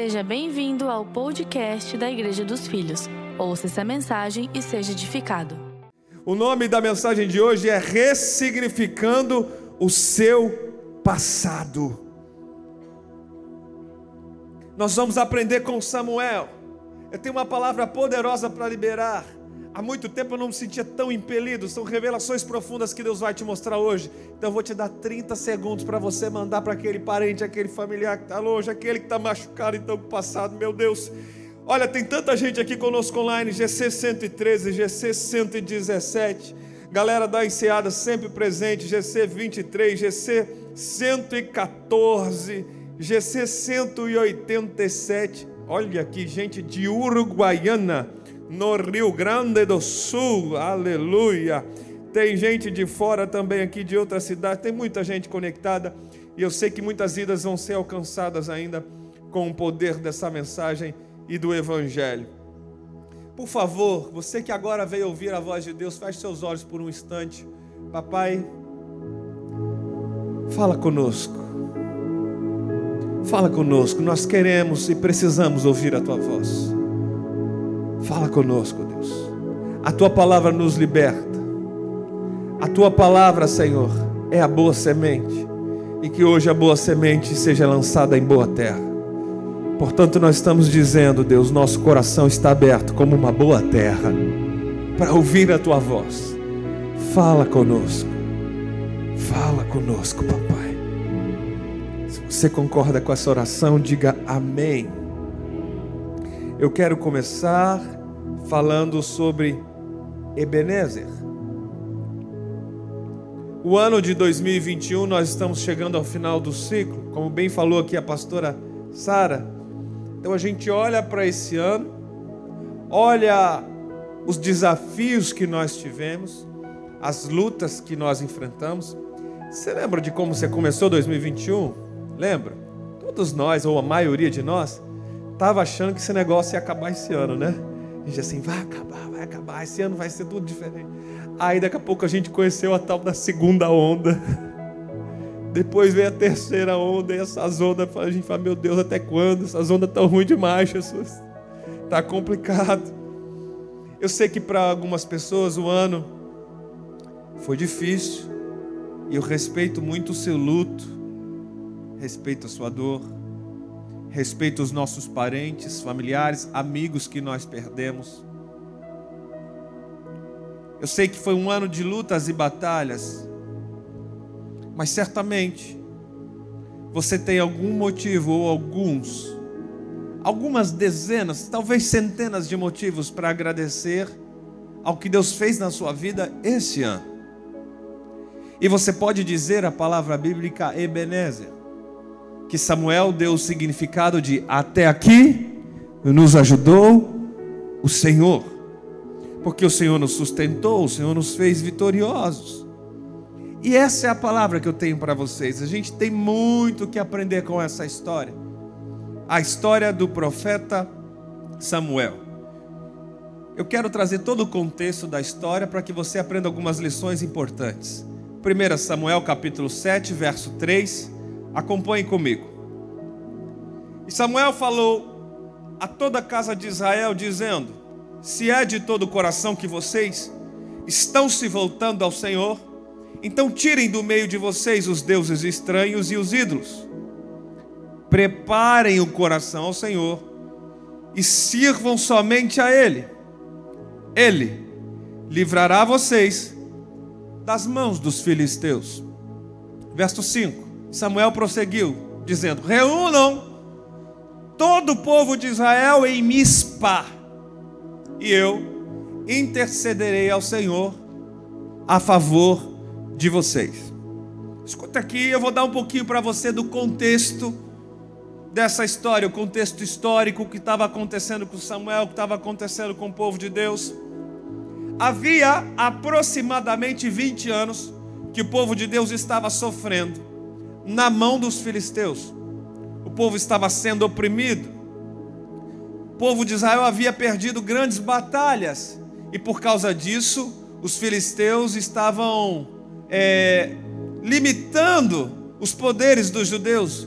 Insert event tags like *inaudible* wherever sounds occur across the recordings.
Seja bem-vindo ao podcast da Igreja dos Filhos. Ouça essa mensagem e seja edificado. O nome da mensagem de hoje é Ressignificando o seu passado. Nós vamos aprender com Samuel. Eu tenho uma palavra poderosa para liberar. Há muito tempo eu não me sentia tão impelido. São revelações profundas que Deus vai te mostrar hoje. Então eu vou te dar 30 segundos para você mandar para aquele parente, aquele familiar que está longe, aquele que está machucado então com o passado. Meu Deus. Olha, tem tanta gente aqui conosco online, GC 113, GC 117. Galera da Enseada sempre presente, GC 23, GC 114, GC 187. Olha aqui, gente de Uruguaiana no Rio Grande do Sul, aleluia. Tem gente de fora também aqui de outra cidade, tem muita gente conectada e eu sei que muitas vidas vão ser alcançadas ainda com o poder dessa mensagem e do Evangelho. Por favor, você que agora veio ouvir a voz de Deus, feche seus olhos por um instante. Papai, fala conosco. Fala conosco, nós queremos e precisamos ouvir a tua voz. Fala conosco, Deus. A tua palavra nos liberta. A tua palavra, Senhor, é a boa semente. E que hoje a boa semente seja lançada em boa terra. Portanto, nós estamos dizendo, Deus, nosso coração está aberto como uma boa terra para ouvir a tua voz. Fala conosco. Fala conosco, papai. Se você concorda com essa oração, diga amém. Eu quero começar falando sobre Ebenezer. O ano de 2021, nós estamos chegando ao final do ciclo, como bem falou aqui a pastora Sara. Então a gente olha para esse ano, olha os desafios que nós tivemos, as lutas que nós enfrentamos. Você lembra de como você começou 2021? Lembra? Todos nós, ou a maioria de nós, estava achando que esse negócio ia acabar esse ano, né? A gente assim, vai acabar, vai acabar, esse ano vai ser tudo diferente. Aí daqui a pouco a gente conheceu a tal da segunda onda. *laughs* Depois veio a terceira onda, e essas ondas, a gente fala, meu Deus, até quando? Essas ondas estão ruins demais, Jesus. Está complicado. Eu sei que para algumas pessoas o ano foi difícil. E eu respeito muito o seu luto, respeito a sua dor respeito os nossos parentes, familiares, amigos que nós perdemos. Eu sei que foi um ano de lutas e batalhas, mas certamente você tem algum motivo ou alguns, algumas dezenas, talvez centenas de motivos para agradecer ao que Deus fez na sua vida esse ano. E você pode dizer a palavra bíblica Ebenezer que Samuel deu o significado de até aqui nos ajudou o Senhor. Porque o Senhor nos sustentou, o Senhor nos fez vitoriosos. E essa é a palavra que eu tenho para vocês. A gente tem muito que aprender com essa história. A história do profeta Samuel. Eu quero trazer todo o contexto da história para que você aprenda algumas lições importantes. 1 Samuel capítulo 7, verso 3 Acompanhe comigo. E Samuel falou a toda a casa de Israel, dizendo: Se é de todo o coração que vocês estão se voltando ao Senhor, então tirem do meio de vocês os deuses estranhos e os ídolos. Preparem o coração ao Senhor e sirvam somente a Ele. Ele livrará vocês das mãos dos filisteus. Verso 5. Samuel prosseguiu, dizendo: Reúnam todo o povo de Israel em Mispa, e eu intercederei ao Senhor a favor de vocês. Escuta aqui, eu vou dar um pouquinho para você do contexto dessa história, o contexto histórico que estava acontecendo com Samuel, que estava acontecendo com o povo de Deus. Havia aproximadamente 20 anos que o povo de Deus estava sofrendo na mão dos filisteus. O povo estava sendo oprimido. O povo de Israel havia perdido grandes batalhas. E por causa disso, os filisteus estavam é, limitando os poderes dos judeus.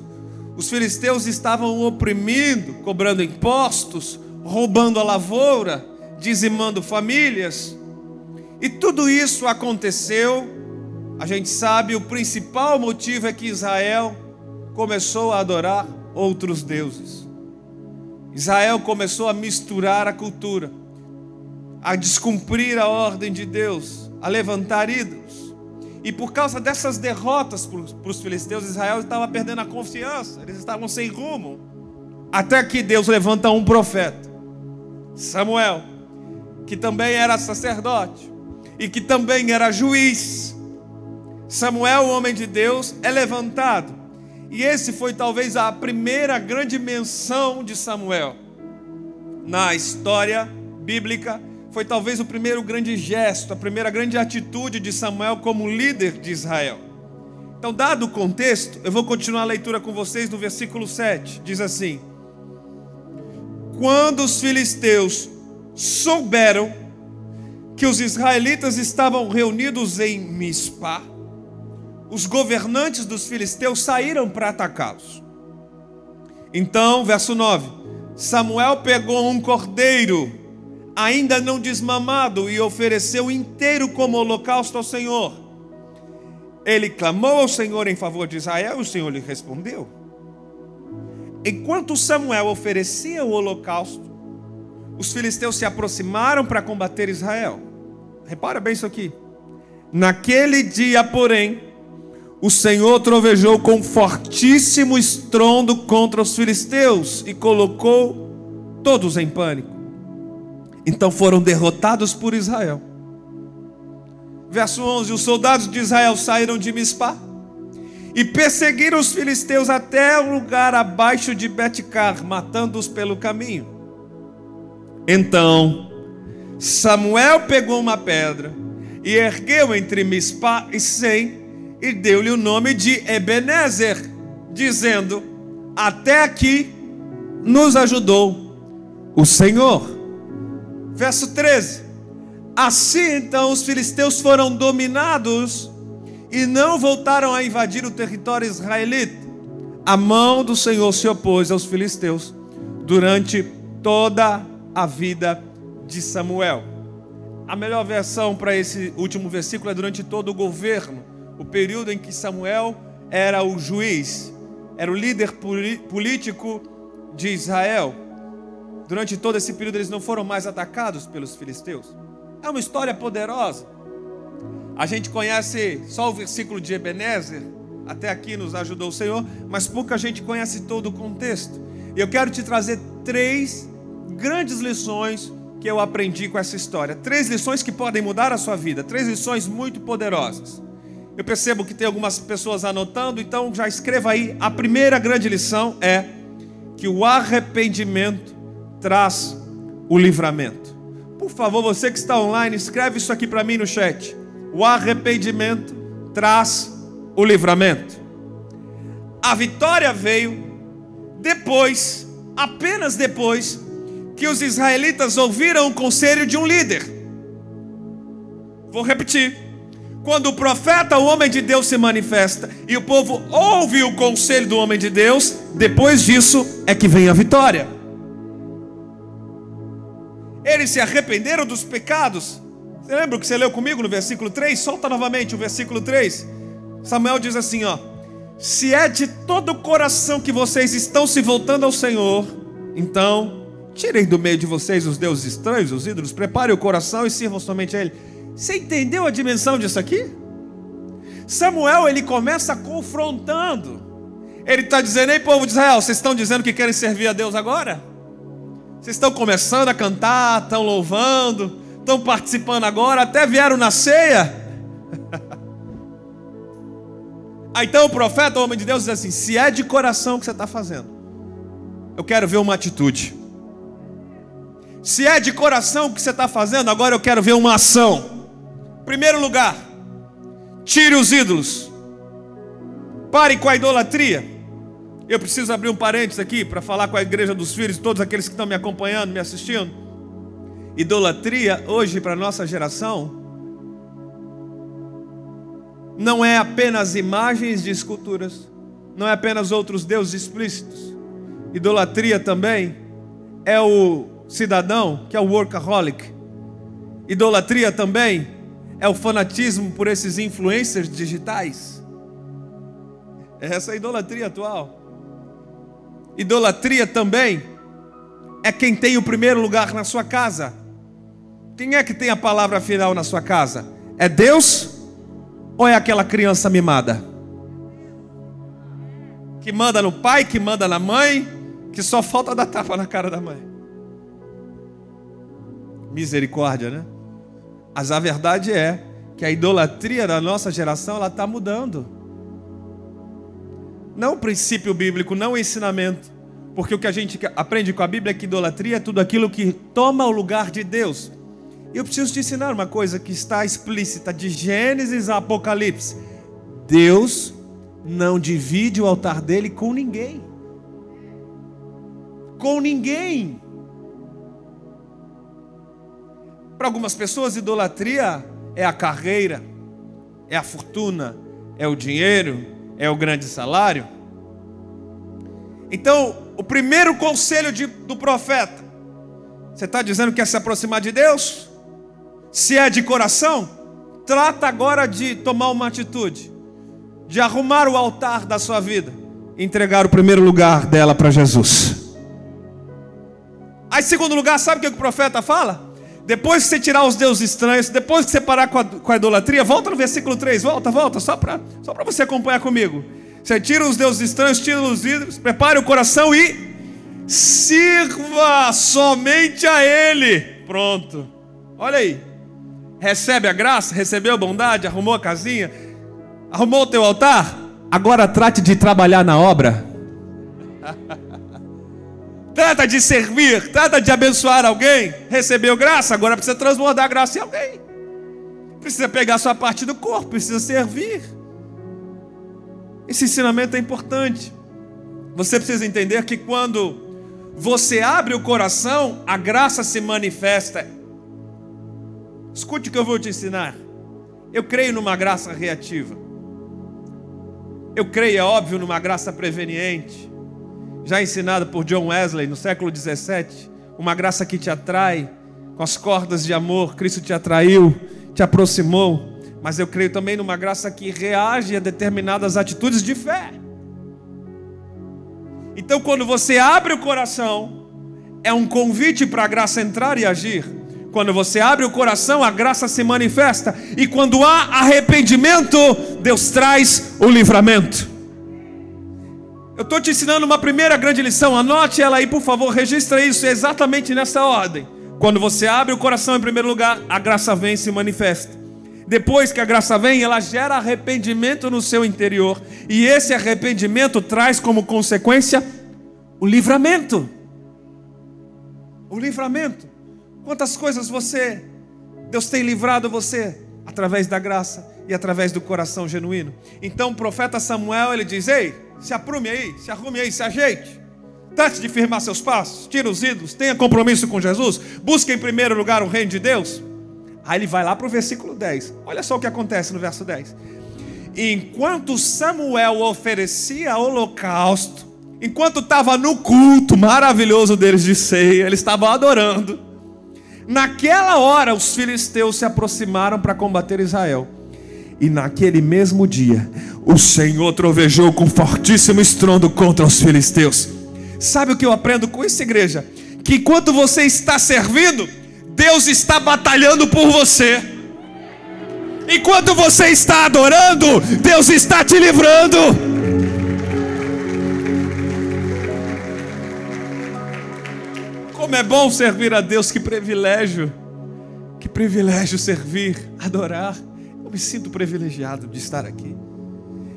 Os filisteus estavam oprimindo, cobrando impostos, roubando a lavoura, dizimando famílias. E tudo isso aconteceu, a gente sabe, o principal motivo é que Israel começou a adorar outros deuses. Israel começou a misturar a cultura, a descumprir a ordem de Deus, a levantar ídolos. E por causa dessas derrotas para os filisteus, Israel estava perdendo a confiança, eles estavam sem rumo. Até que Deus levanta um profeta, Samuel, que também era sacerdote e que também era juiz. Samuel, o homem de Deus, é levantado e esse foi talvez a primeira grande menção de Samuel na história bíblica. Foi talvez o primeiro grande gesto, a primeira grande atitude de Samuel como líder de Israel. Então, dado o contexto, eu vou continuar a leitura com vocês no versículo 7. Diz assim: Quando os filisteus souberam que os israelitas estavam reunidos em Mispa, os governantes dos filisteus saíram para atacá-los. Então, verso 9: Samuel pegou um cordeiro, ainda não desmamado, e ofereceu inteiro como holocausto ao Senhor. Ele clamou ao Senhor em favor de Israel, e o Senhor lhe respondeu. Enquanto Samuel oferecia o holocausto, os filisteus se aproximaram para combater Israel. Repara bem isso aqui. Naquele dia, porém, o Senhor trovejou com fortíssimo estrondo contra os filisteus e colocou todos em pânico. Então foram derrotados por Israel. Verso 11: Os soldados de Israel saíram de Mispá e perseguiram os filisteus até o lugar abaixo de Betcar, matando-os pelo caminho. Então Samuel pegou uma pedra e ergueu entre Mispá e Sem e deu-lhe o nome de Ebenezer, dizendo: Até aqui nos ajudou o Senhor. Verso 13: Assim então os filisteus foram dominados e não voltaram a invadir o território israelita. A mão do Senhor se opôs aos filisteus durante toda a vida de Samuel. A melhor versão para esse último versículo é durante todo o governo o período em que Samuel era o juiz, era o líder político de Israel. Durante todo esse período eles não foram mais atacados pelos filisteus. É uma história poderosa. A gente conhece só o versículo de Ebenezer, até aqui nos ajudou o Senhor, mas pouca gente conhece todo o contexto. E eu quero te trazer três grandes lições que eu aprendi com essa história. Três lições que podem mudar a sua vida, três lições muito poderosas. Eu percebo que tem algumas pessoas anotando, então já escreva aí. A primeira grande lição é que o arrependimento traz o livramento. Por favor, você que está online, escreve isso aqui para mim no chat. O arrependimento traz o livramento. A vitória veio depois, apenas depois, que os israelitas ouviram o conselho de um líder. Vou repetir. Quando o profeta, o homem de Deus, se manifesta e o povo ouve o conselho do homem de Deus, depois disso é que vem a vitória. Eles se arrependeram dos pecados. Você lembra o que você leu comigo no versículo 3? Solta novamente o versículo 3. Samuel diz assim: ó, se é de todo o coração que vocês estão se voltando ao Senhor, então tirem do meio de vocês os deuses estranhos, os ídolos, preparem o coração e sirvam somente a Ele. Você entendeu a dimensão disso aqui? Samuel ele começa confrontando. Ele está dizendo: Ei, povo de Israel, vocês estão dizendo que querem servir a Deus agora? Vocês estão começando a cantar, estão louvando, estão participando agora, até vieram na ceia. Aí *laughs* então o profeta, o homem de Deus, diz assim: Se é de coração que você está fazendo, eu quero ver uma atitude. Se é de coração que você está fazendo, agora eu quero ver uma ação. Primeiro lugar, tire os ídolos. Pare com a idolatria. Eu preciso abrir um parênteses aqui para falar com a igreja dos filhos, todos aqueles que estão me acompanhando, me assistindo. Idolatria hoje para nossa geração não é apenas imagens de esculturas, não é apenas outros deuses explícitos. Idolatria também é o cidadão que é o workaholic. Idolatria também é o fanatismo por esses influencers digitais. Essa é a idolatria atual. Idolatria também é quem tem o primeiro lugar na sua casa. Quem é que tem a palavra final na sua casa? É Deus ou é aquela criança mimada? Que manda no pai, que manda na mãe, que só falta dar tapa na cara da mãe. Misericórdia, né? Mas a verdade é que a idolatria da nossa geração ela está mudando. Não o princípio bíblico, não o ensinamento. Porque o que a gente aprende com a Bíblia é que idolatria é tudo aquilo que toma o lugar de Deus. E eu preciso te ensinar uma coisa que está explícita de Gênesis a Apocalipse. Deus não divide o altar dele com ninguém. Com ninguém. Para algumas pessoas, idolatria é a carreira, é a fortuna, é o dinheiro, é o grande salário. Então, o primeiro conselho de, do profeta: você está dizendo que quer se aproximar de Deus? Se é de coração, trata agora de tomar uma atitude, de arrumar o altar da sua vida, entregar o primeiro lugar dela para Jesus. Aí, segundo lugar, sabe o que o profeta fala? Depois que você tirar os deuses estranhos, depois que você parar com a, com a idolatria, volta no versículo 3, volta, volta, só para só você acompanhar comigo. Você tira os deuses estranhos, tira os ídolos, prepare o coração e sirva somente a Ele. Pronto. Olha aí. Recebe a graça, recebeu a bondade, arrumou a casinha, arrumou o teu altar. Agora trate de trabalhar na obra. *laughs* trata de servir, trata de abençoar alguém. Recebeu graça, agora precisa transbordar a graça em alguém. Precisa pegar sua parte do corpo, precisa servir. Esse ensinamento é importante. Você precisa entender que quando você abre o coração, a graça se manifesta. Escute o que eu vou te ensinar. Eu creio numa graça reativa. Eu creio, é óbvio, numa graça preveniente. Já ensinada por John Wesley no século 17. Uma graça que te atrai com as cordas de amor. Cristo te atraiu, te aproximou mas eu creio também numa graça que reage a determinadas atitudes de fé. Então, quando você abre o coração, é um convite para a graça entrar e agir. Quando você abre o coração, a graça se manifesta. E quando há arrependimento, Deus traz o livramento. Eu estou te ensinando uma primeira grande lição. Anote ela aí, por favor, registra isso exatamente nessa ordem. Quando você abre o coração em primeiro lugar, a graça vem e se manifesta. Depois que a graça vem, ela gera arrependimento no seu interior. E esse arrependimento traz como consequência o livramento. O livramento. Quantas coisas você, Deus tem livrado você através da graça e através do coração genuíno. Então o profeta Samuel ele diz: Ei, se aprume aí, se arrume aí, se ajeite. Trate de firmar seus passos, tira os ídolos, tenha compromisso com Jesus, busque em primeiro lugar o reino de Deus. Aí ele vai lá para o versículo 10. Olha só o que acontece no verso 10. Enquanto Samuel oferecia holocausto, enquanto estava no culto maravilhoso deles de ceia, eles estavam adorando. Naquela hora, os filisteus se aproximaram para combater Israel. E naquele mesmo dia, o Senhor trovejou com fortíssimo estrondo contra os filisteus. Sabe o que eu aprendo com isso, igreja? Que enquanto você está servindo, Deus está batalhando por você. Enquanto você está adorando, Deus está te livrando. Como é bom servir a Deus, que privilégio. Que privilégio servir, adorar. Eu me sinto privilegiado de estar aqui.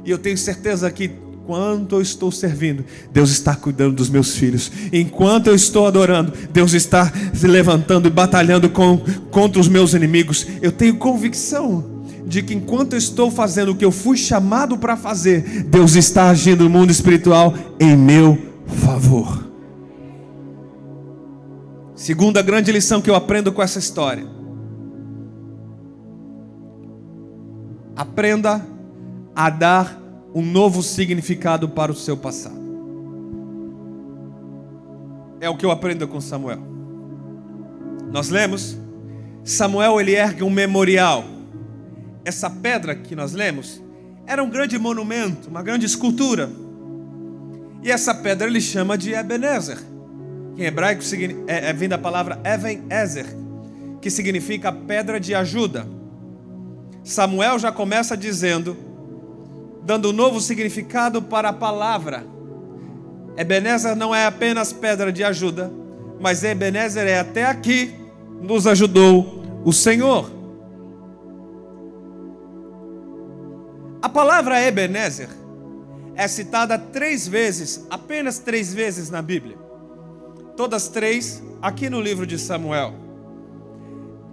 E eu tenho certeza que Enquanto eu estou servindo, Deus está cuidando dos meus filhos. Enquanto eu estou adorando, Deus está se levantando e batalhando com, contra os meus inimigos. Eu tenho convicção de que enquanto eu estou fazendo o que eu fui chamado para fazer, Deus está agindo no mundo espiritual em meu favor. Segunda grande lição que eu aprendo com essa história. Aprenda a dar um novo significado para o seu passado. É o que eu aprendo com Samuel. Nós lemos, Samuel ele ergue um memorial. Essa pedra que nós lemos era um grande monumento, uma grande escultura. E essa pedra ele chama de Ebenezer, que em hebraico é, é, vem da palavra Even Ezer, que significa pedra de ajuda. Samuel já começa dizendo, dando um novo significado para a palavra. Ebenezer não é apenas pedra de ajuda, mas Ebenezer é até aqui nos ajudou o Senhor. A palavra Ebenezer é citada três vezes, apenas três vezes na Bíblia. Todas três aqui no livro de Samuel.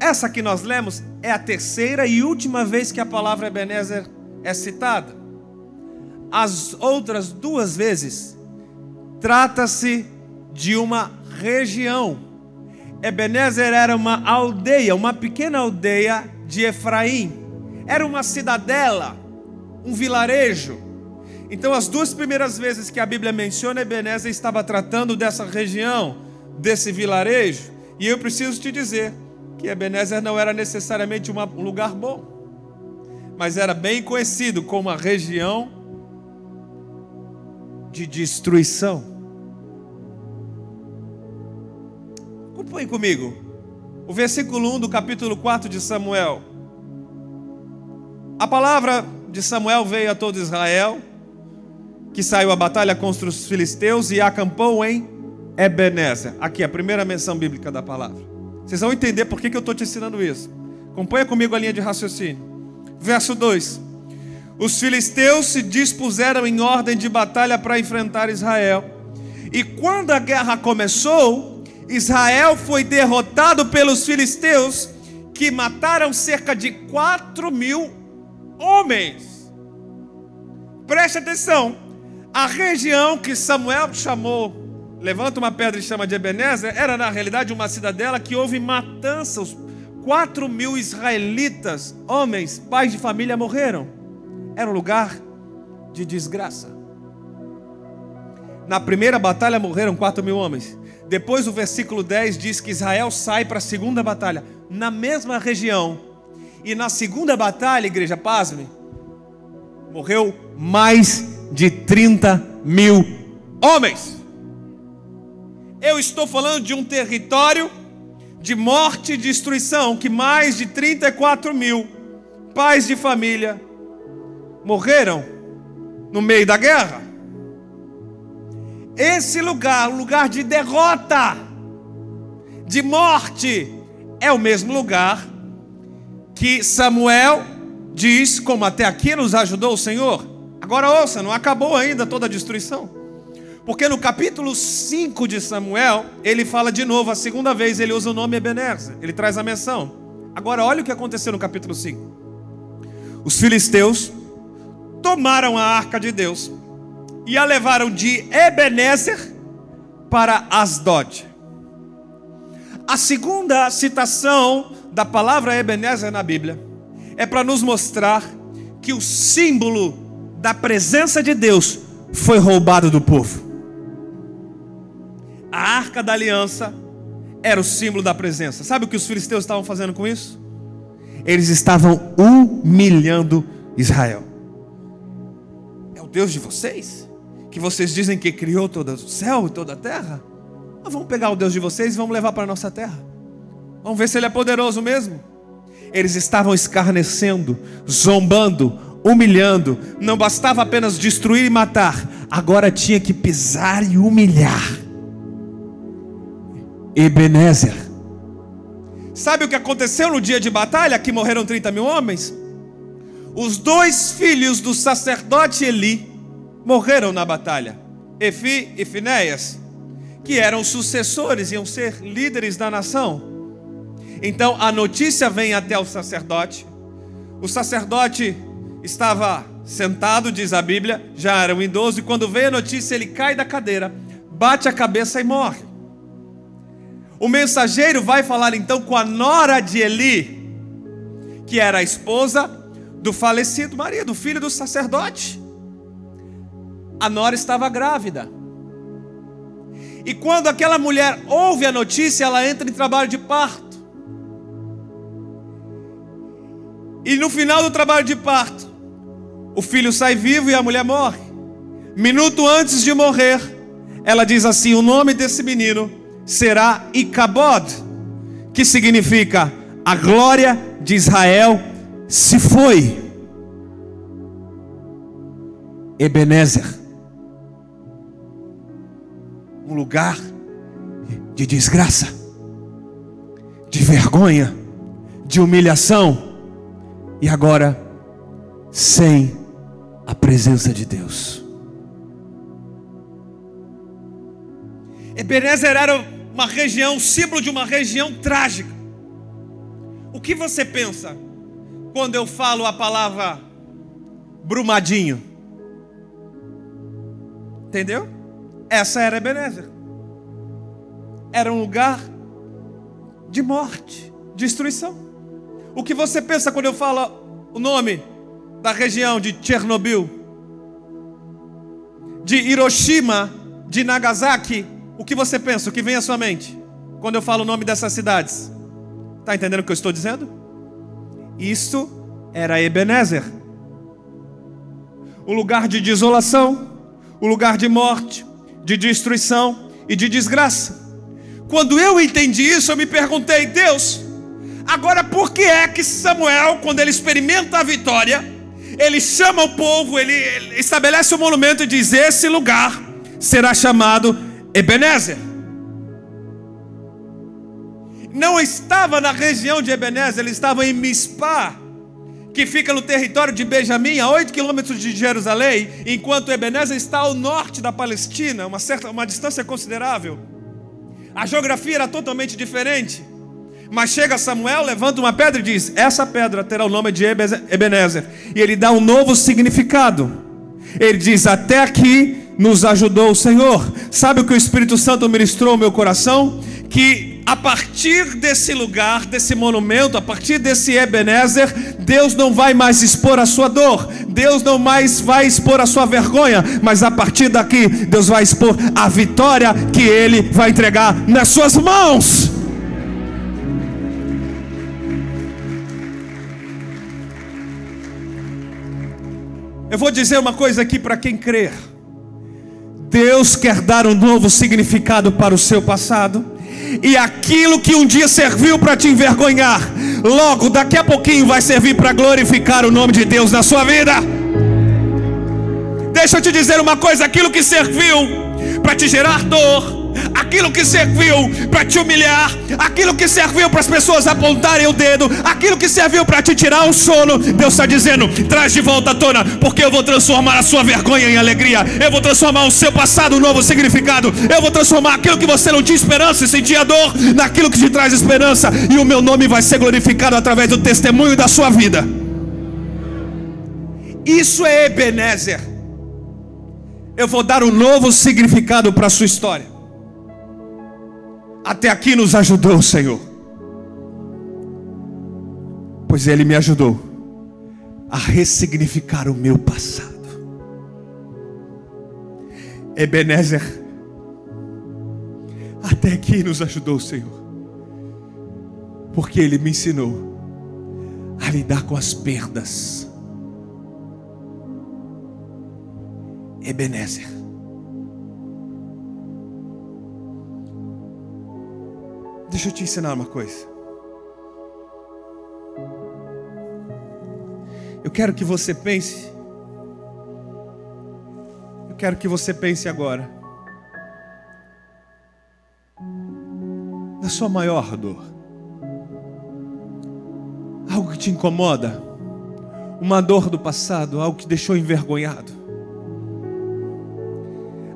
Essa que nós lemos é a terceira e última vez que a palavra Ebenezer é citada. As outras duas vezes trata-se de uma região. Ebenezer era uma aldeia, uma pequena aldeia de Efraim. Era uma cidadela, um vilarejo. Então, as duas primeiras vezes que a Bíblia menciona Ebenezer estava tratando dessa região, desse vilarejo. E eu preciso te dizer que Ebenezer não era necessariamente um lugar bom, mas era bem conhecido como uma região de destruição. Acompanhe comigo. O versículo 1 do capítulo 4 de Samuel. A palavra de Samuel veio a todo Israel, que saiu à batalha contra os filisteus e acampou em Ebenezer. Aqui a primeira menção bíblica da palavra. Vocês vão entender por que, eu estou te ensinando isso. Acompanha comigo a linha de raciocínio. Verso 2: Os filisteus se dispuseram em ordem de batalha para enfrentar Israel. E quando a guerra começou, Israel foi derrotado pelos filisteus, que mataram cerca de 4 mil homens. Preste atenção: a região que Samuel chamou levanta uma pedra e chama de Ebenezer, era na realidade uma cidadela que houve matança. Os quatro mil israelitas, homens, pais de família, morreram. Era um lugar de desgraça. Na primeira batalha morreram quatro mil homens. Depois o versículo 10 diz que Israel sai para a segunda batalha, na mesma região. E na segunda batalha, igreja, pasme, morreu mais de 30 mil homens. Eu estou falando de um território de morte e destruição que mais de 34 mil pais de família morreram no meio da guerra. Esse lugar, lugar de derrota, de morte, é o mesmo lugar que Samuel diz, como até aqui nos ajudou o Senhor. Agora ouça, não acabou ainda toda a destruição. Porque no capítulo 5 de Samuel, ele fala de novo, a segunda vez ele usa o nome Ebenezer, ele traz a menção. Agora olha o que aconteceu no capítulo 5. Os filisteus tomaram a arca de Deus e a levaram de Ebenezer para Asdod. A segunda citação da palavra Ebenezer na Bíblia é para nos mostrar que o símbolo da presença de Deus foi roubado do povo. Arca da aliança era o símbolo da presença. Sabe o que os filisteus estavam fazendo com isso? Eles estavam humilhando Israel. É o Deus de vocês? Que vocês dizem que criou todo o céu e toda a terra? Nós vamos pegar o Deus de vocês e vamos levar para a nossa terra. Vamos ver se ele é poderoso mesmo. Eles estavam escarnecendo, zombando, humilhando. Não bastava apenas destruir e matar, agora tinha que pisar e humilhar. Ebenezer. Sabe o que aconteceu no dia de batalha que morreram 30 mil homens? Os dois filhos do sacerdote Eli morreram na batalha, Efi e Finéias, que eram sucessores, iam ser líderes da nação. Então a notícia vem até o sacerdote. O sacerdote estava sentado, diz a Bíblia, já era um idoso, e quando veio a notícia, ele cai da cadeira, bate a cabeça e morre. O mensageiro vai falar então com a nora de Eli, que era a esposa do falecido marido, filho do sacerdote. a nora estava grávida. E quando aquela mulher ouve a notícia, ela entra em trabalho de parto. E no final do trabalho de parto, o filho sai vivo e a mulher morre. Minuto antes de morrer, ela diz assim: O nome desse menino será Icabod, que significa a glória de Israel se foi. Ebenezer, um lugar de desgraça, de vergonha, de humilhação, e agora sem a presença de Deus. Ebenezer era uma região, símbolo de uma região trágica. O que você pensa quando eu falo a palavra Brumadinho? Entendeu? Essa era Ebenezer. Era um lugar de morte, destruição. O que você pensa quando eu falo o nome da região de Chernobyl, de Hiroshima, de Nagasaki? O que você pensa? O que vem à sua mente quando eu falo o nome dessas cidades? Está entendendo o que eu estou dizendo? Isso era Ebenezer o lugar de desolação, o lugar de morte, de destruição e de desgraça. Quando eu entendi isso, eu me perguntei, Deus, agora por que é que Samuel, quando ele experimenta a vitória, ele chama o povo, ele, ele estabelece um monumento e diz: Esse lugar será chamado Ebenezer. Não estava na região de Ebenezer, ele estava em Mispá, que fica no território de Benjamim, a 8 quilômetros de Jerusalém, enquanto Ebenezer está ao norte da Palestina, uma, certa, uma distância considerável. A geografia era totalmente diferente. Mas chega Samuel, levanta uma pedra e diz: Essa pedra terá o nome de Ebenezer. E ele dá um novo significado. Ele diz: Até aqui nos ajudou Senhor. Sabe o que o Espírito Santo ministrou ao meu coração? Que a partir desse lugar, desse monumento, a partir desse Ebenezer, Deus não vai mais expor a sua dor, Deus não mais vai expor a sua vergonha, mas a partir daqui, Deus vai expor a vitória que Ele vai entregar nas suas mãos. Eu vou dizer uma coisa aqui para quem crer. Deus quer dar um novo significado para o seu passado. E aquilo que um dia serviu para te envergonhar, logo daqui a pouquinho vai servir para glorificar o nome de Deus na sua vida. Deixa eu te dizer uma coisa: aquilo que serviu para te gerar dor, aquilo que serviu para te humilhar, aquilo que serviu para as pessoas apontarem o dedo, aquilo que serviu para te tirar o sono, Deus está dizendo: traz de volta à tona, porque eu vou transformar a sua vergonha em alegria, eu vou transformar o seu passado em novo significado, eu vou transformar aquilo que você não tinha esperança e sentia dor, naquilo que te traz esperança, e o meu nome vai ser glorificado através do testemunho da sua vida. Isso é Ebenezer. Eu vou dar um novo significado para a sua história. Até aqui nos ajudou Senhor. Pois Ele me ajudou a ressignificar o meu passado. Ebenezer, até aqui nos ajudou Senhor, porque Ele me ensinou a lidar com as perdas. Ebenezer. Deixa eu te ensinar uma coisa. Eu quero que você pense. Eu quero que você pense agora. Na sua maior dor. Algo que te incomoda. Uma dor do passado, algo que deixou envergonhado.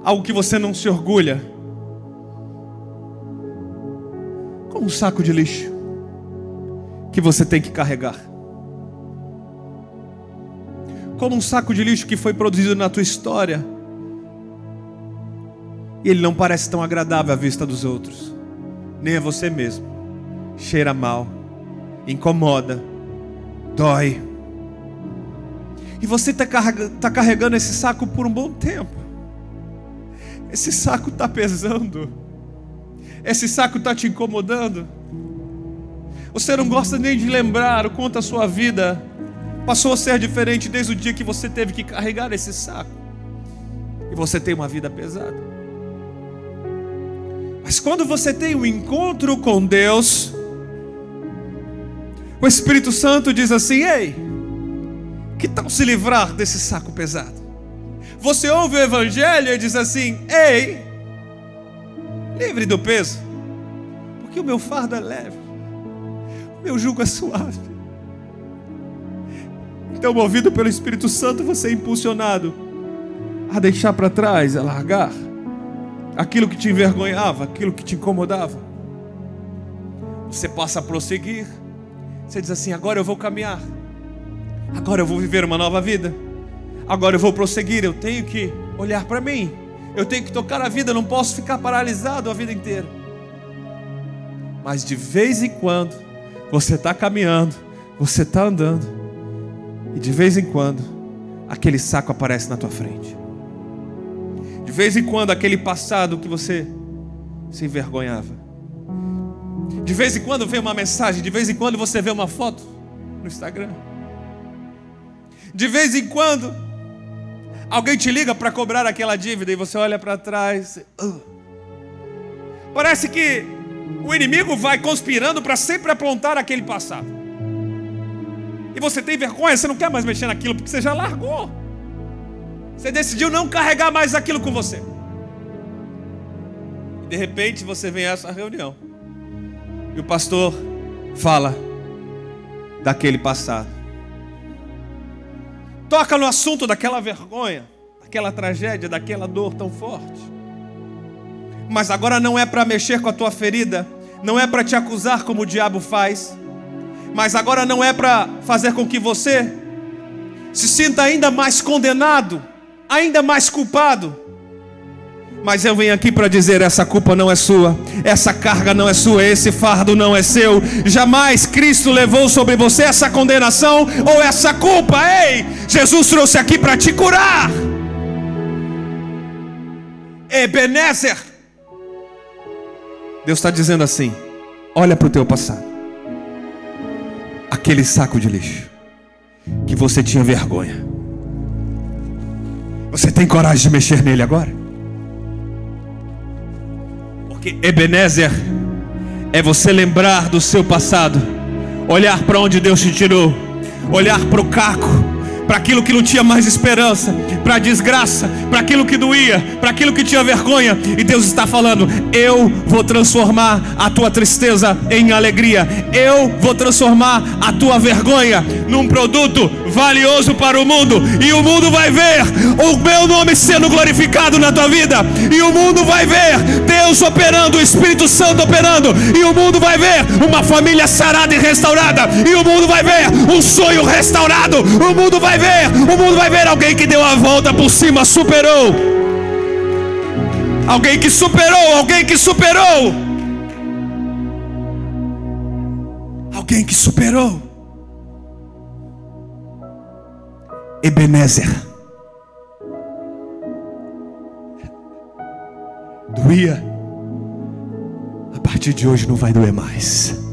Algo que você não se orgulha um saco de lixo que você tem que carregar. Como um saco de lixo que foi produzido na tua história. E ele não parece tão agradável à vista dos outros, nem a você mesmo. Cheira mal, incomoda, dói. E você está carregando esse saco por um bom tempo. Esse saco está pesando. Esse saco está te incomodando. Você não gosta nem de lembrar o quanto a sua vida passou a ser diferente desde o dia que você teve que carregar esse saco. E você tem uma vida pesada. Mas quando você tem um encontro com Deus, o Espírito Santo diz assim: Ei, que tal se livrar desse saco pesado? Você ouve o Evangelho e diz assim: Ei, livre do peso, porque o meu fardo é leve, o meu jugo é suave. Então, movido pelo Espírito Santo, você é impulsionado a deixar para trás, a largar aquilo que te envergonhava, aquilo que te incomodava. Você passa a prosseguir. Você diz assim: agora eu vou caminhar, agora eu vou viver uma nova vida. Agora eu vou prosseguir, eu tenho que olhar para mim. Eu tenho que tocar a vida, não posso ficar paralisado a vida inteira. Mas de vez em quando, você está caminhando, você está andando, e de vez em quando, aquele saco aparece na tua frente. De vez em quando, aquele passado que você se envergonhava. De vez em quando vem uma mensagem, de vez em quando você vê uma foto no Instagram. De vez em quando Alguém te liga para cobrar aquela dívida e você olha para trás. Uh. Parece que o inimigo vai conspirando para sempre apontar aquele passado. E você tem vergonha, você não quer mais mexer naquilo porque você já largou. Você decidiu não carregar mais aquilo com você. E de repente você vem a essa reunião. E o pastor fala daquele passado toca no assunto daquela vergonha, daquela tragédia, daquela dor tão forte. Mas agora não é para mexer com a tua ferida, não é para te acusar como o diabo faz, mas agora não é para fazer com que você se sinta ainda mais condenado, ainda mais culpado mas eu venho aqui para dizer: essa culpa não é sua, essa carga não é sua, esse fardo não é seu. Jamais Cristo levou sobre você essa condenação ou essa culpa. Ei, Jesus trouxe aqui para te curar. Ebenezer. Deus está dizendo assim: olha para o teu passado, aquele saco de lixo que você tinha vergonha. Você tem coragem de mexer nele agora? Porque Ebenezer é você lembrar do seu passado, olhar para onde Deus te tirou, olhar para o caco para aquilo que não tinha mais esperança, para a desgraça, para aquilo que doía, para aquilo que tinha vergonha. E Deus está falando: Eu vou transformar a tua tristeza em alegria, eu vou transformar a tua vergonha num produto valioso para o mundo, e o mundo vai ver o meu nome sendo glorificado na tua vida, e o mundo vai ver Deus operando, o Espírito Santo operando, e o mundo vai ver uma família sarada e restaurada, e o mundo vai ver um sonho restaurado, o mundo vai ver, o mundo vai ver alguém que deu a volta por cima, superou. Alguém que superou, alguém que superou. Alguém que superou. Ebenezer. Doía. A partir de hoje não vai doer mais.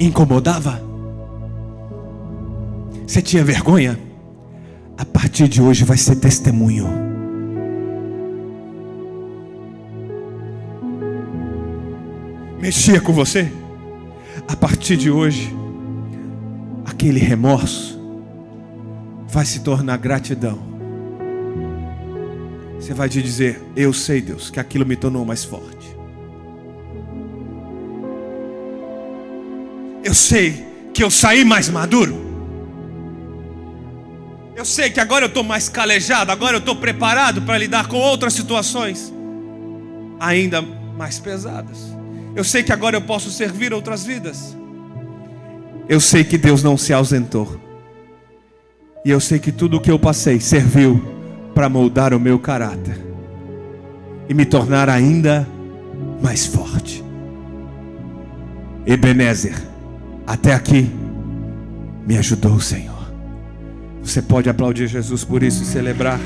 Incomodava? Você tinha vergonha? A partir de hoje vai ser testemunho. Mexia com você? A partir de hoje, aquele remorso vai se tornar gratidão. Você vai te dizer: Eu sei, Deus, que aquilo me tornou mais forte. Eu sei que eu saí mais maduro. Eu sei que agora eu estou mais calejado, agora eu estou preparado para lidar com outras situações ainda mais pesadas. Eu sei que agora eu posso servir outras vidas. Eu sei que Deus não se ausentou. E eu sei que tudo o que eu passei serviu para moldar o meu caráter e me tornar ainda mais forte. Ebenezer, até aqui me ajudou o Senhor. Você pode aplaudir Jesus por isso e celebrar.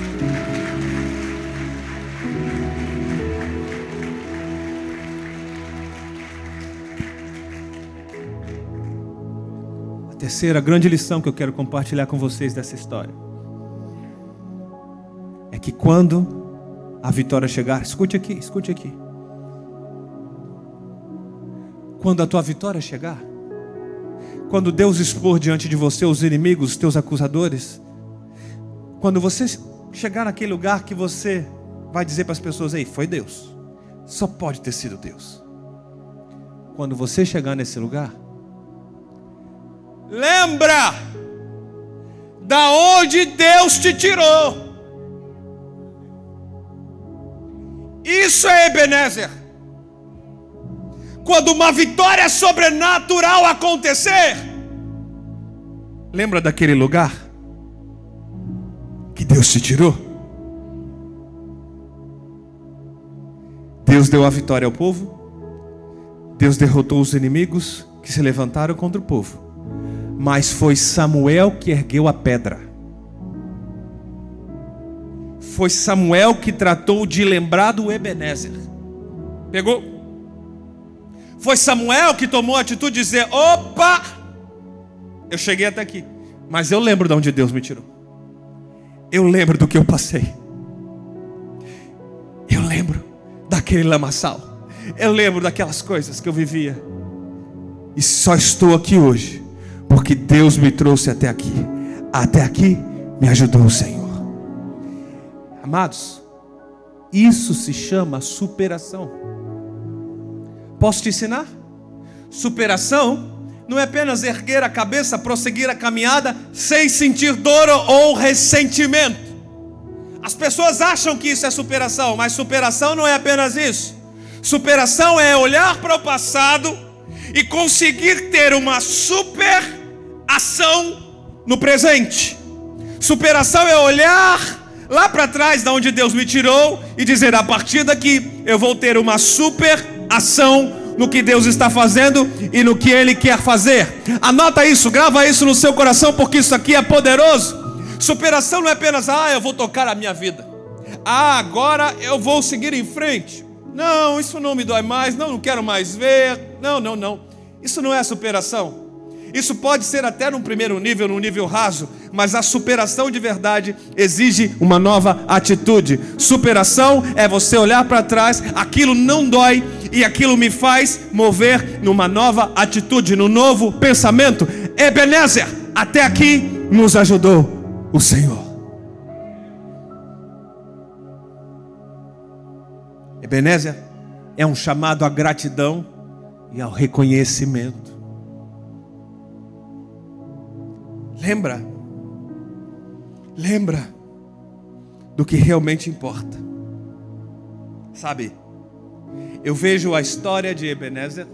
Terceira grande lição que eu quero compartilhar com vocês dessa história é que quando a vitória chegar, escute aqui, escute aqui. Quando a tua vitória chegar, quando Deus expor diante de você os inimigos, os teus acusadores, quando você chegar naquele lugar que você vai dizer para as pessoas: Ei, foi Deus, só pode ter sido Deus. Quando você chegar nesse lugar, lembra da onde Deus te tirou. Isso é Ebenezer. Quando uma vitória sobrenatural acontecer, lembra daquele lugar que Deus te tirou? Deus deu a vitória ao povo, Deus derrotou os inimigos que se levantaram contra o povo, mas foi Samuel que ergueu a pedra foi Samuel que tratou de lembrar do Ebenezer. Pegou? Foi Samuel que tomou a atitude de dizer: opa, eu cheguei até aqui, mas eu lembro de onde Deus me tirou. Eu lembro do que eu passei. Eu lembro daquele lamaçal. Eu lembro daquelas coisas que eu vivia. E só estou aqui hoje porque Deus me trouxe até aqui. Até aqui me ajudou o Senhor. Amados, isso se chama superação. Posso te ensinar? Superação não é apenas erguer a cabeça, prosseguir a caminhada sem sentir dor ou ressentimento. As pessoas acham que isso é superação, mas superação não é apenas isso. Superação é olhar para o passado e conseguir ter uma super ação no presente. Superação é olhar lá para trás, da onde Deus me tirou, e dizer: a partir daqui eu vou ter uma super ação no que Deus está fazendo e no que Ele quer fazer. Anota isso, grava isso no seu coração, porque isso aqui é poderoso. Superação não é apenas, ah, eu vou tocar a minha vida, ah, agora eu vou seguir em frente. Não, isso não me dói mais, não, não quero mais ver. Não, não, não. Isso não é superação. Isso pode ser até num primeiro nível, num nível raso, mas a superação de verdade exige uma nova atitude. Superação é você olhar para trás, aquilo não dói e aquilo me faz mover numa nova atitude, num novo pensamento. Ebenezer, até aqui nos ajudou o Senhor. Ebenezer é um chamado à gratidão e ao reconhecimento. Lembra. Lembra do que realmente importa. Sabe, eu vejo a história de Ebenezer,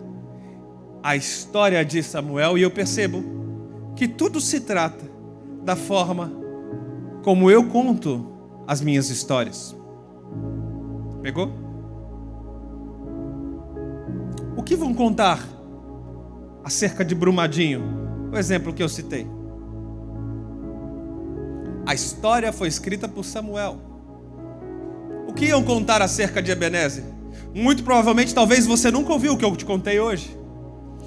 a história de Samuel, e eu percebo que tudo se trata da forma como eu conto as minhas histórias. Pegou? O que vão contar acerca de Brumadinho? O exemplo que eu citei. A história foi escrita por Samuel. O que iam contar acerca de Ebenezer? Muito provavelmente, talvez você nunca ouviu o que eu te contei hoje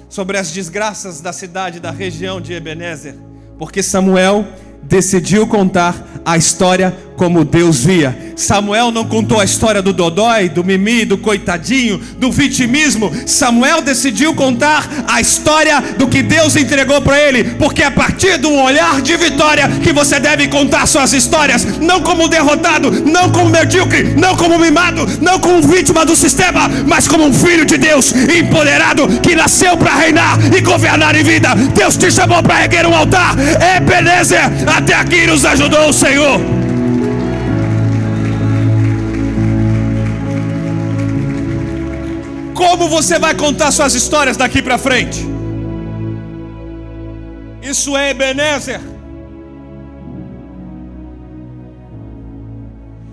sobre as desgraças da cidade, da região de Ebenezer, porque Samuel decidiu contar a história como Deus via. Samuel não contou a história do Dodói, do Mimi, do coitadinho, do vitimismo. Samuel decidiu contar a história do que Deus entregou para ele, porque é a partir de um olhar de vitória que você deve contar suas histórias, não como derrotado, não como medíocre, não como mimado, não como vítima do sistema, mas como um filho de Deus, empoderado, que nasceu para reinar e governar em vida. Deus te chamou para erguer um altar. É beleza, até aqui nos ajudou o Senhor. Como você vai contar suas histórias daqui para frente? Isso é Ebenezer.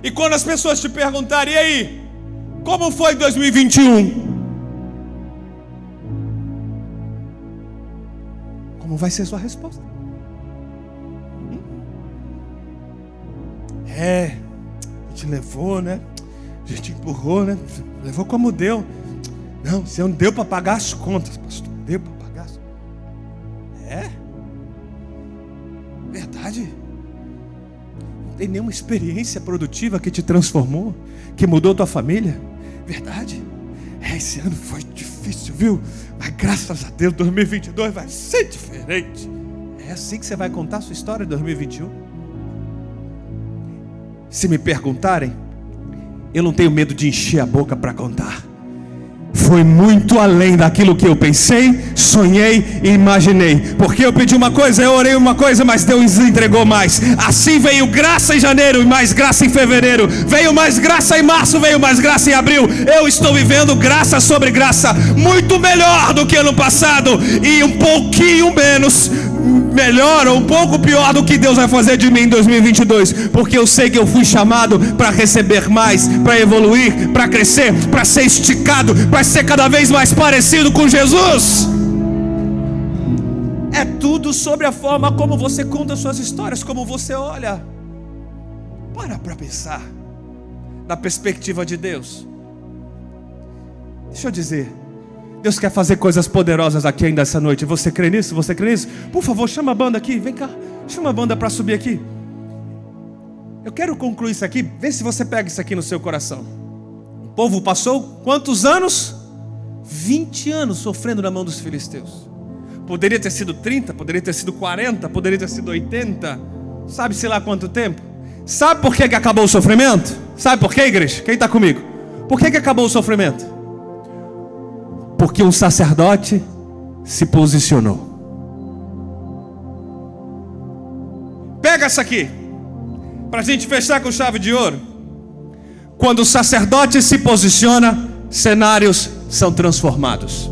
E quando as pessoas te perguntarem, e aí, como foi 2021? Como vai ser sua resposta? Hum? É, a gente levou, né? A gente empurrou, né? Levou como deu. Não, você não deu para pagar as contas, pastor. Deu para pagar as É? Verdade? Não tem nenhuma experiência produtiva que te transformou, que mudou tua família? Verdade? É, esse ano foi difícil, viu? Mas graças a Deus, 2022 vai ser diferente. É assim que você vai contar a sua história de 2021? Se me perguntarem, eu não tenho medo de encher a boca para contar foi muito além daquilo que eu pensei, sonhei e imaginei. Porque eu pedi uma coisa, eu orei uma coisa, mas Deus entregou mais. Assim veio graça em janeiro e mais graça em fevereiro. Veio mais graça em março, veio mais graça em abril. Eu estou vivendo graça sobre graça, muito melhor do que ano passado e um pouquinho menos melhor ou um pouco pior do que Deus vai fazer de mim em 2022, porque eu sei que eu fui chamado para receber mais, para evoluir, para crescer, para ser esticado, para ser cada vez mais parecido com Jesus. É tudo sobre a forma como você conta suas histórias, como você olha. Para para pensar na perspectiva de Deus. Deixa eu dizer, Deus quer fazer coisas poderosas aqui ainda essa noite. Você crê nisso? Você crê nisso? Por favor, chama a banda aqui. Vem cá. Chama a banda para subir aqui. Eu quero concluir isso aqui. Vê se você pega isso aqui no seu coração. O povo passou quantos anos? 20 anos sofrendo na mão dos filisteus. Poderia ter sido 30, poderia ter sido 40, poderia ter sido 80. Sabe sei lá quanto tempo? Sabe por que, que acabou o sofrimento? Sabe por que, igreja? Quem está comigo? Por que, que acabou o sofrimento? Porque um sacerdote se posicionou. Pega essa aqui, para a gente fechar com chave de ouro. Quando o sacerdote se posiciona, cenários são transformados.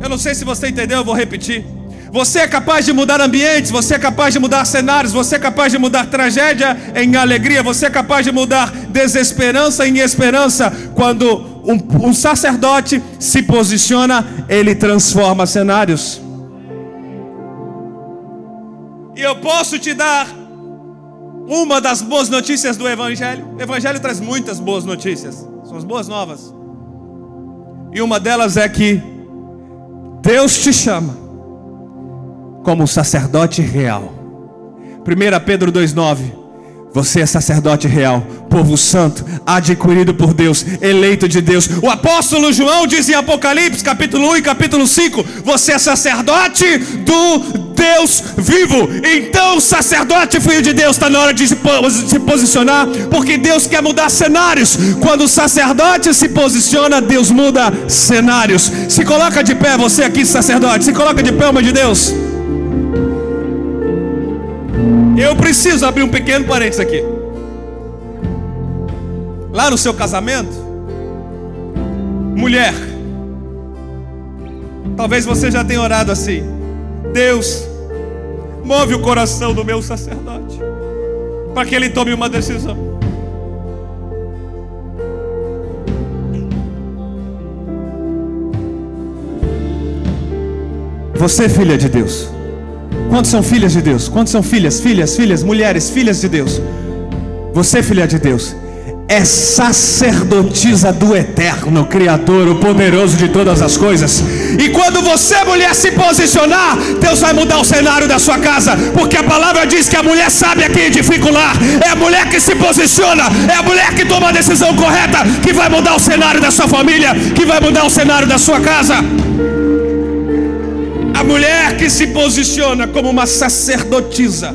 Eu não sei se você entendeu, eu vou repetir. Você é capaz de mudar ambientes, você é capaz de mudar cenários, você é capaz de mudar tragédia em alegria, você é capaz de mudar desesperança em esperança. Quando um, um sacerdote se posiciona, ele transforma cenários. E eu posso te dar uma das boas notícias do Evangelho. O Evangelho traz muitas boas notícias, são as boas novas. E uma delas é que Deus te chama como sacerdote real. 1 Pedro 2,9. Você é sacerdote real, povo santo, adquirido por Deus, eleito de Deus. O apóstolo João diz em Apocalipse, capítulo 1 e capítulo 5: Você é sacerdote do Deus vivo. Então, sacerdote, filho de Deus, está na hora de se posicionar, porque Deus quer mudar cenários. Quando o sacerdote se posiciona, Deus muda cenários. Se coloca de pé, você aqui, sacerdote, se coloca de pé, homem de Deus. Eu preciso abrir um pequeno parênteses aqui. Lá no seu casamento, mulher, talvez você já tenha orado assim: Deus, move o coração do meu sacerdote, para que ele tome uma decisão. Você, filha de Deus, Quantos são filhas de Deus? Quantos são filhas, filhas, filhas, mulheres, filhas de Deus? Você, filha de Deus, é sacerdotisa do Eterno, Criador, o poderoso de todas as coisas. E quando você, mulher, se posicionar, Deus vai mudar o cenário da sua casa, porque a palavra diz que a mulher sabe a quem edifica o lar, é a mulher que se posiciona, é a mulher que toma a decisão correta, que vai mudar o cenário da sua família, que vai mudar o cenário da sua casa. Mulher que se posiciona como uma sacerdotisa.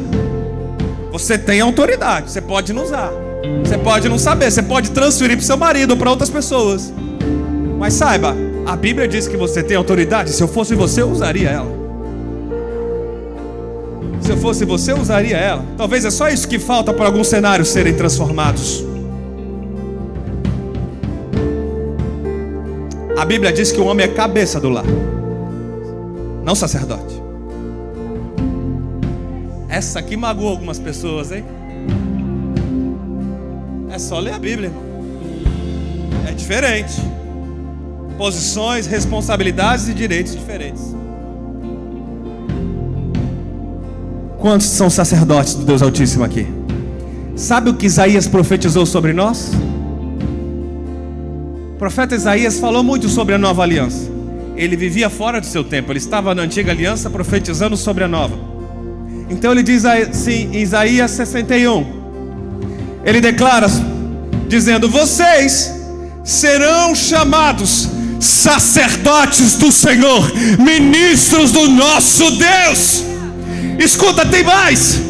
Você tem autoridade, você pode não usar. Você pode não saber, você pode transferir para seu marido ou para outras pessoas. Mas saiba, a Bíblia diz que você tem autoridade. Se eu fosse você, eu usaria ela. Se eu fosse você, eu usaria ela. Talvez é só isso que falta para alguns cenários serem transformados. A Bíblia diz que o homem é cabeça do lar não sacerdote. Essa aqui magoou algumas pessoas, hein? É só ler a Bíblia, irmão. É diferente. Posições, responsabilidades e direitos diferentes. Quantos são sacerdotes do Deus Altíssimo aqui? Sabe o que Isaías profetizou sobre nós? O profeta Isaías falou muito sobre a nova aliança ele vivia fora de seu tempo, ele estava na antiga aliança profetizando sobre a nova. Então ele diz assim, em Isaías 61, ele declara, dizendo: Vocês serão chamados sacerdotes do Senhor, ministros do nosso Deus. Escuta, tem mais.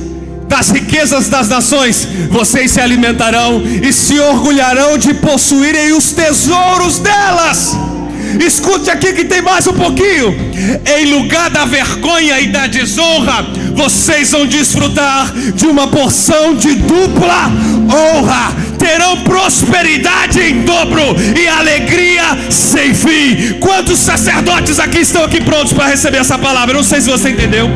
Das riquezas das nações, vocês se alimentarão e se orgulharão de possuírem os tesouros delas. Escute aqui que tem mais um pouquinho. Em lugar da vergonha e da desonra, vocês vão desfrutar de uma porção de dupla honra. Terão prosperidade em dobro e alegria sem fim. Quantos sacerdotes aqui estão aqui prontos para receber essa palavra? não sei se você entendeu.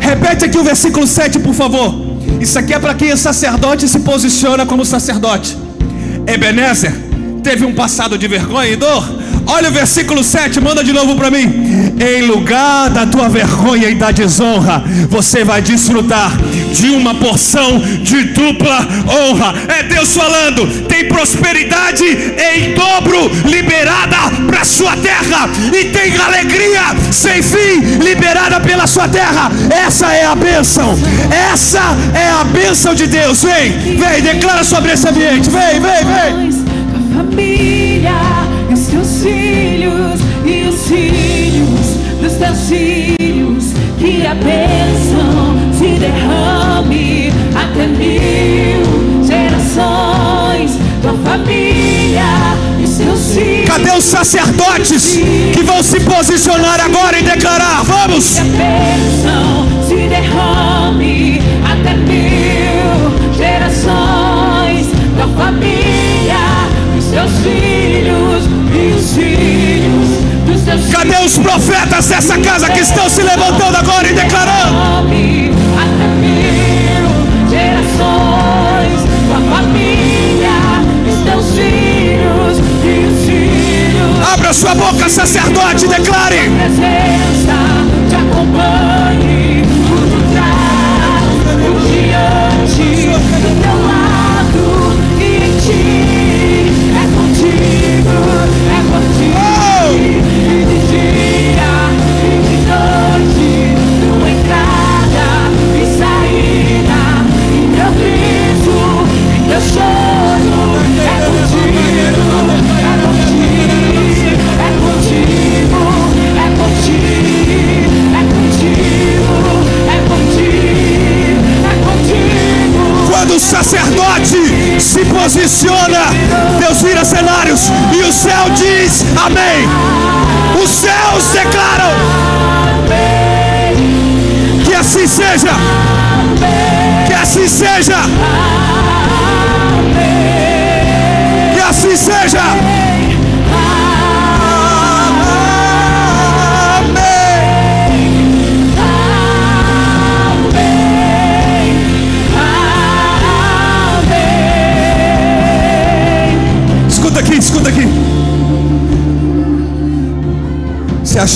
Repete aqui o versículo 7, por favor. Isso aqui é para quem é sacerdote e se posiciona como sacerdote. Ebenezer teve um passado de vergonha e dor Olha o versículo 7, manda de novo para mim. Em lugar da tua vergonha e da desonra, você vai desfrutar de uma porção de dupla honra. É Deus falando, tem prosperidade em dobro liberada para sua terra e tem alegria sem fim liberada pela sua terra. Essa é a bênção. Essa é a bênção de Deus. Vem, vem, declara sobre esse ambiente. Vem, vem, vem. Filhos e os filhos dos teus filhos, que a bênção se derrame até mil gerações, tua família e seus filhos. Cadê os sacerdotes que vão se posicionar agora e declarar? Vamos! Que a bênção se derrame até mil gerações, tua família e seus filhos Cadê os profetas dessa casa que estão se levantando agora e declarando? Até mil gerações, tua família, os teus filhos e os filhos. Abra sua boca, sacerdote, declare.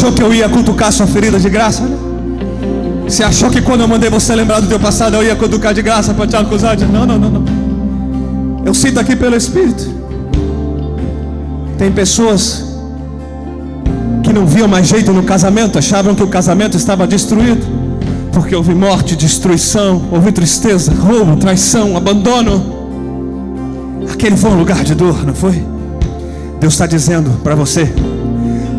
Achou que eu ia cutucar sua ferida de graça? Você achou que quando eu mandei você lembrar do teu passado eu ia cutucar de graça para te acusar? De... Não, não, não, não. Eu sinto aqui pelo Espírito. Tem pessoas que não viam mais jeito no casamento, achavam que o casamento estava destruído, porque houve morte, destruição, houve tristeza, roubo, traição, abandono. Aquele foi um lugar de dor, não foi? Deus está dizendo para você: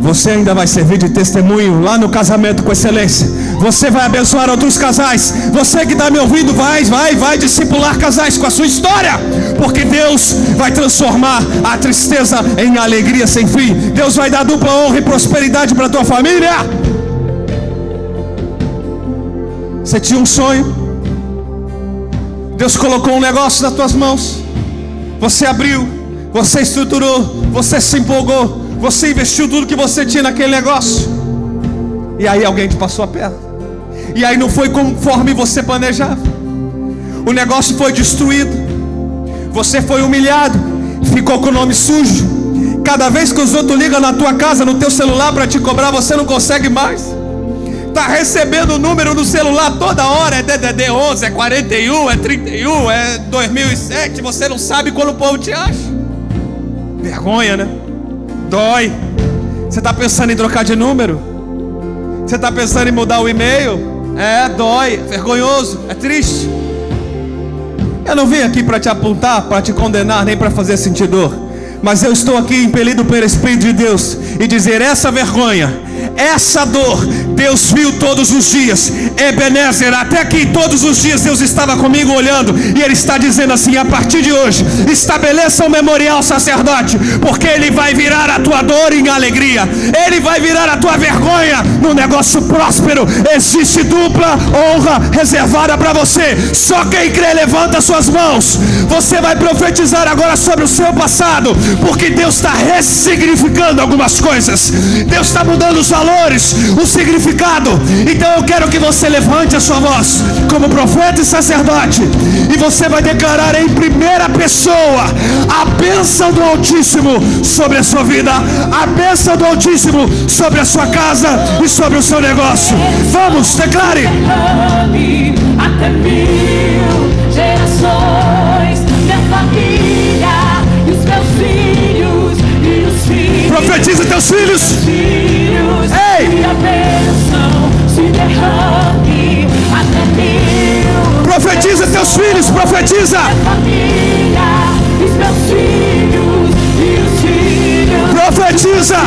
você ainda vai servir de testemunho lá no casamento com excelência. Você vai abençoar outros casais. Você que está me ouvindo, vai, vai, vai discipular casais com a sua história. Porque Deus vai transformar a tristeza em alegria sem fim. Deus vai dar dupla honra e prosperidade para a tua família. Você tinha um sonho. Deus colocou um negócio nas tuas mãos. Você abriu você estruturou, você se empolgou, você investiu tudo que você tinha naquele negócio. E aí alguém te passou a perna. E aí não foi conforme você planejava. O negócio foi destruído. Você foi humilhado, ficou com o nome sujo. Cada vez que os outros ligam na tua casa, no teu celular para te cobrar, você não consegue mais. Tá recebendo o número no celular toda hora, é DDD 11, é 41, é 31, é 2007, você não sabe quando o povo te acha. Vergonha, né? Dói. Você está pensando em trocar de número? Você está pensando em mudar o e-mail? É, dói, é vergonhoso, é triste. Eu não vim aqui para te apontar, para te condenar, nem para fazer sentir dor. Mas eu estou aqui impelido pelo Espírito de Deus e dizer: essa vergonha, essa dor, Deus viu todos os dias. Ebenezer, até aqui todos os dias Deus estava comigo olhando e Ele está dizendo assim: a partir de hoje, estabeleça um memorial sacerdote, porque Ele vai virar a tua dor em alegria, Ele vai virar a tua vergonha no negócio próspero. Existe dupla honra reservada para você. Só quem crê levanta suas mãos. Você vai profetizar agora sobre o seu passado, porque Deus está ressignificando algumas coisas. Deus está mudando os valores, o significado. Então eu quero que você levante a sua voz como profeta e sacerdote e você vai declarar em primeira pessoa a bênção do Altíssimo sobre a sua vida, a bênção do Altíssimo sobre a sua casa e sobre o seu negócio. Vamos, declare. até mil gerações, minha família e os meus filhos os filhos. Profetiza teus filhos e os filhos. Profetiza.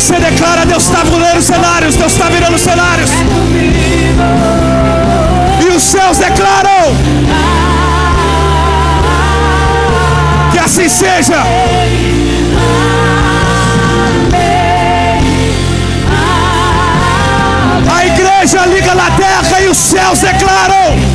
Você declara, Deus está mudando cenários. Deus está virando cenários. E os céus declaram que assim seja. A igreja liga na terra e os céus declaram.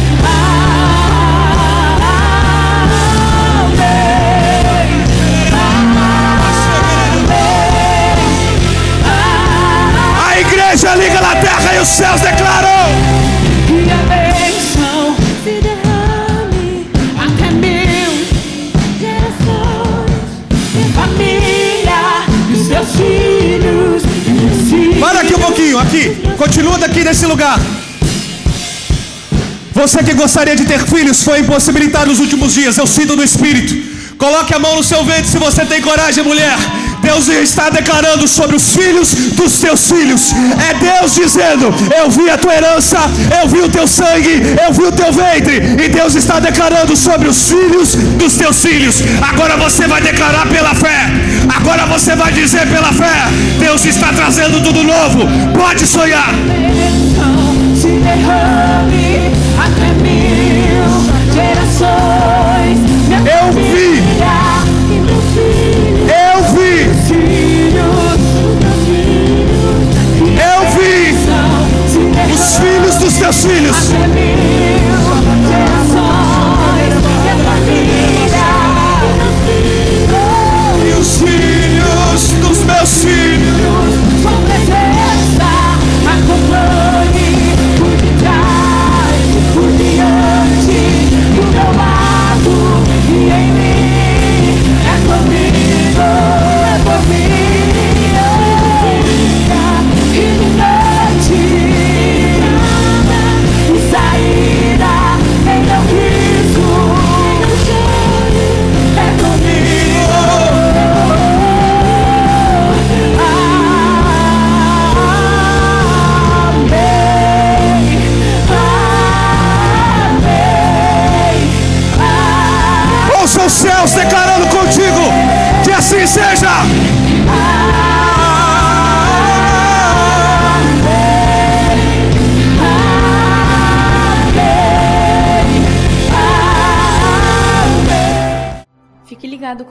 Os céus declaram. E a bênção se derrame até mil gerações. Família e seus filhos. e os filhos. Para aqui um pouquinho, aqui. Continua daqui nesse lugar. Você que gostaria de ter filhos foi impossibilitado nos últimos dias. Eu sinto do Espírito. Coloque a mão no seu ventre se você tem coragem, mulher. Deus está declarando sobre os filhos dos teus filhos. É Deus dizendo: Eu vi a tua herança, eu vi o teu sangue, eu vi o teu ventre. E Deus está declarando sobre os filhos dos teus filhos. Agora você vai declarar pela fé. Agora você vai dizer pela fé: Deus está trazendo tudo novo. Pode sonhar. até mil gerações. Teus filhos. até mil gerações. Minha família. E os filhos dos meus filhos.